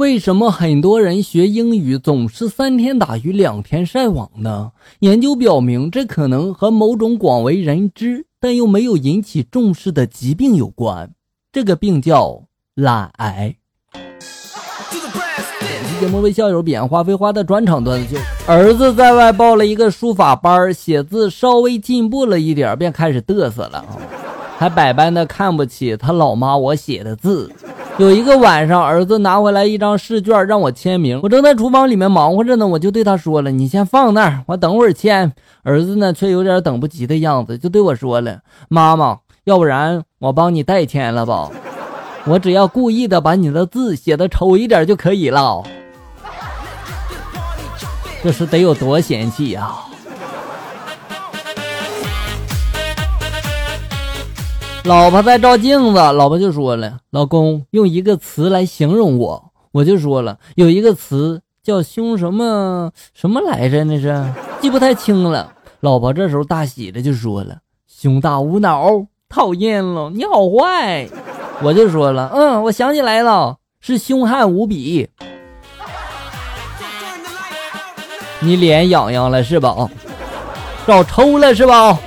为什么很多人学英语总是三天打鱼两天晒网呢？研究表明，这可能和某种广为人知但又没有引起重视的疾病有关。这个病叫懒癌。本期节目为校友彼岸花飞花的专场段子：就儿子在外报了一个书法班，写字稍微进步了一点，便开始嘚瑟了，还百般的看不起他老妈我写的字。有一个晚上，儿子拿回来一张试卷让我签名，我正在厨房里面忙活着呢，我就对他说了：“你先放那儿，我等会儿签。”儿子呢却有点等不及的样子，就对我说了：“妈妈，要不然我帮你代签了吧？我只要故意的把你的字写的丑一点就可以了。”这是得有多嫌弃呀！老婆在照镜子，老婆就说了：“老公，用一个词来形容我。”我就说了，有一个词叫“凶什么什么来着？那是记不太清了。”老婆这时候大喜的就说了：“胸大无脑，讨厌了，你好坏。”我就说了：“嗯，我想起来了，是凶悍无比。”你脸痒痒了是吧？找抽了是吧？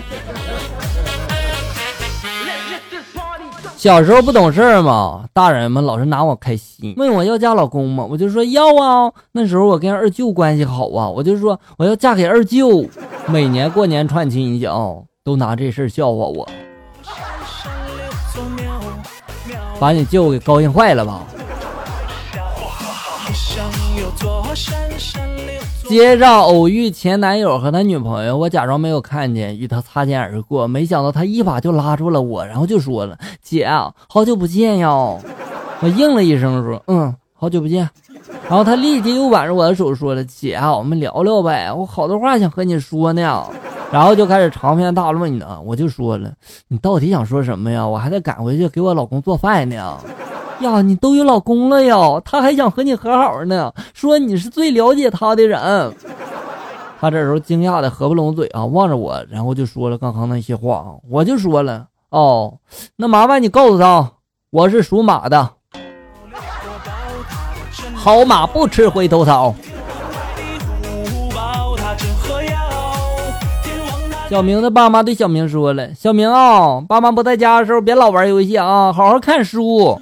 小时候不懂事儿嘛，大人们老是拿我开心，问我要嫁老公吗？我就说要啊。那时候我跟二舅关系好啊，我就说我要嫁给二舅。每年过年串亲戚啊，都拿这事儿笑话我，把你舅给高兴坏了吧？街上偶遇前男友和他女朋友，我假装没有看见，与他擦肩而过。没想到他一把就拉住了我，然后就说了：“姐，好久不见呀！”我应了一声说：“嗯，好久不见。”然后他立即又挽着我的手说了：“姐，我们聊聊呗，我好多话想和你说呢。”然后就开始长篇大论呢。我就说了：“你到底想说什么呀？我还得赶回去给我老公做饭呢。”呀，你都有老公了呀，他还想和你和好呢，说你是最了解他的人。他这时候惊讶的合不拢嘴啊，望着我，然后就说了刚刚那些话啊。我就说了，哦，那麻烦你告诉他，我是属马的，好马不吃回头草。小明的爸妈对小明说了，小明啊，爸妈不在家的时候别老玩游戏啊，好好看书。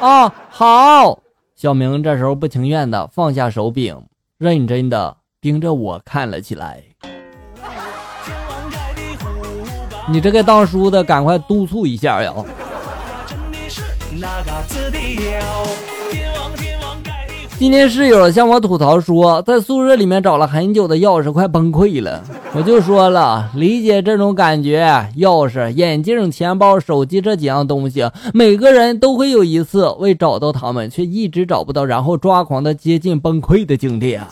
啊，好！小明这时候不情愿的放下手柄，认真的盯着我看了起来。你这个当叔的，赶快督促一下呀！今天室友向我吐槽说，在宿舍里面找了很久的钥匙，快崩溃了。我就说了，理解这种感觉。钥匙、眼镜、钱包、手机这几样东西，每个人都会有一次为找到他们却一直找不到，然后抓狂的接近崩溃的经历啊。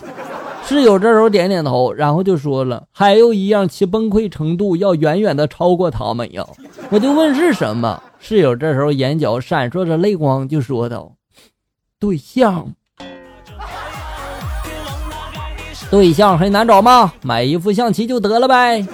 室友这时候点点头，然后就说了，还有一样，其崩溃程度要远远的超过他们呀。我就问是什么？室友这时候眼角闪烁着泪光，就说道：“对象。”对象很难找吗？买一副象棋就得了呗。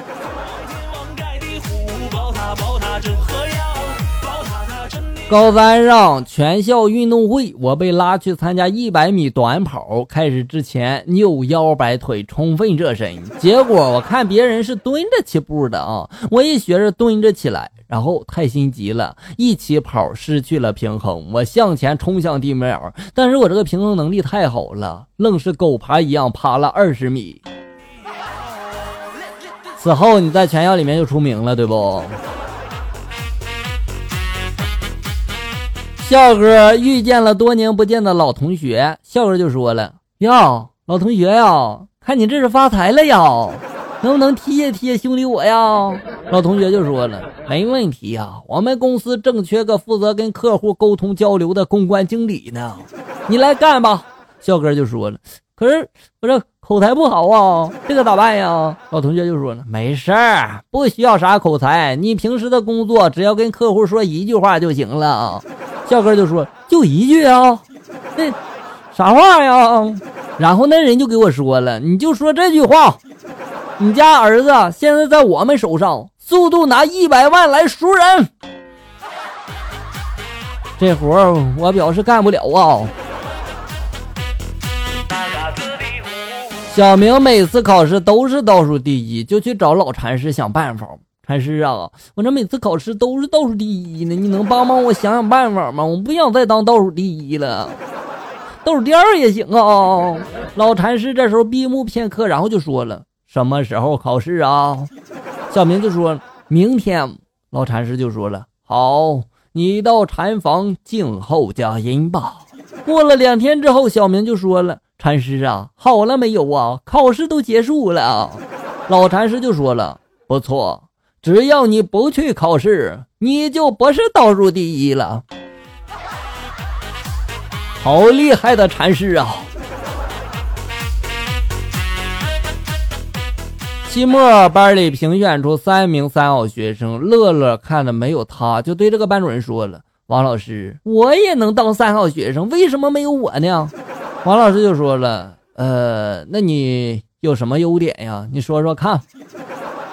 高三上全校运动会，我被拉去参加一百米短跑。开始之前扭腰摆腿，充分热身。结果我看别人是蹲着起步的啊，我也学着蹲着起来。然后太心急了，一起跑失去了平衡，我向前冲向地面，但是我这个平衡能力太好了，愣是狗爬一样爬了二十米。此后你在全校里面就出名了，对不？笑哥遇见了多年不见的老同学，笑哥就说了：“哟，老同学呀，看你这是发财了呀。”能不能贴贴兄弟我呀？老同学就说了，没问题呀，我们公司正缺个负责跟客户沟通交流的公关经理呢，你来干吧。笑哥就说了，可是我这口才不好啊，这个咋办呀？老同学就说了，没事儿，不需要啥口才，你平时的工作只要跟客户说一句话就行了。笑哥就说，就一句啊，那啥话呀？然后那人就给我说了，你就说这句话。你家儿子现在在我们手上，速度拿一百万来赎人。这活儿我表示干不了啊。小明每次考试都是倒数第一，就去找老禅师想办法。禅师啊，我这每次考试都是倒数第一呢，你能帮帮我想想办法吗？我不想再当倒数第一了，倒数第二也行啊。老禅师这时候闭目片刻，然后就说了：“什么时候考试啊？”小明就说：“明天。”老禅师就说了：“好，你到禅房静候佳音吧。”过了两天之后，小明就说了：“禅师啊，好了没有啊？考试都结束了。”老禅师就说了：“不错。”只要你不去考试，你就不是倒数第一了。好厉害的禅师啊！期末班里评选出三名三好学生，乐乐看的没有他，就对这个班主任说了：“王老师，我也能当三好学生，为什么没有我呢？”王老师就说了：“呃，那你有什么优点呀？你说说看。”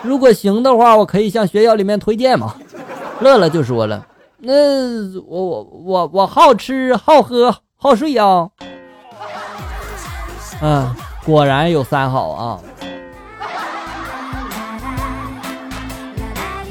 如果行的话，我可以向学校里面推荐嘛。乐乐就说了：“那我我我我好吃好喝好睡呀。”嗯，果然有三好啊。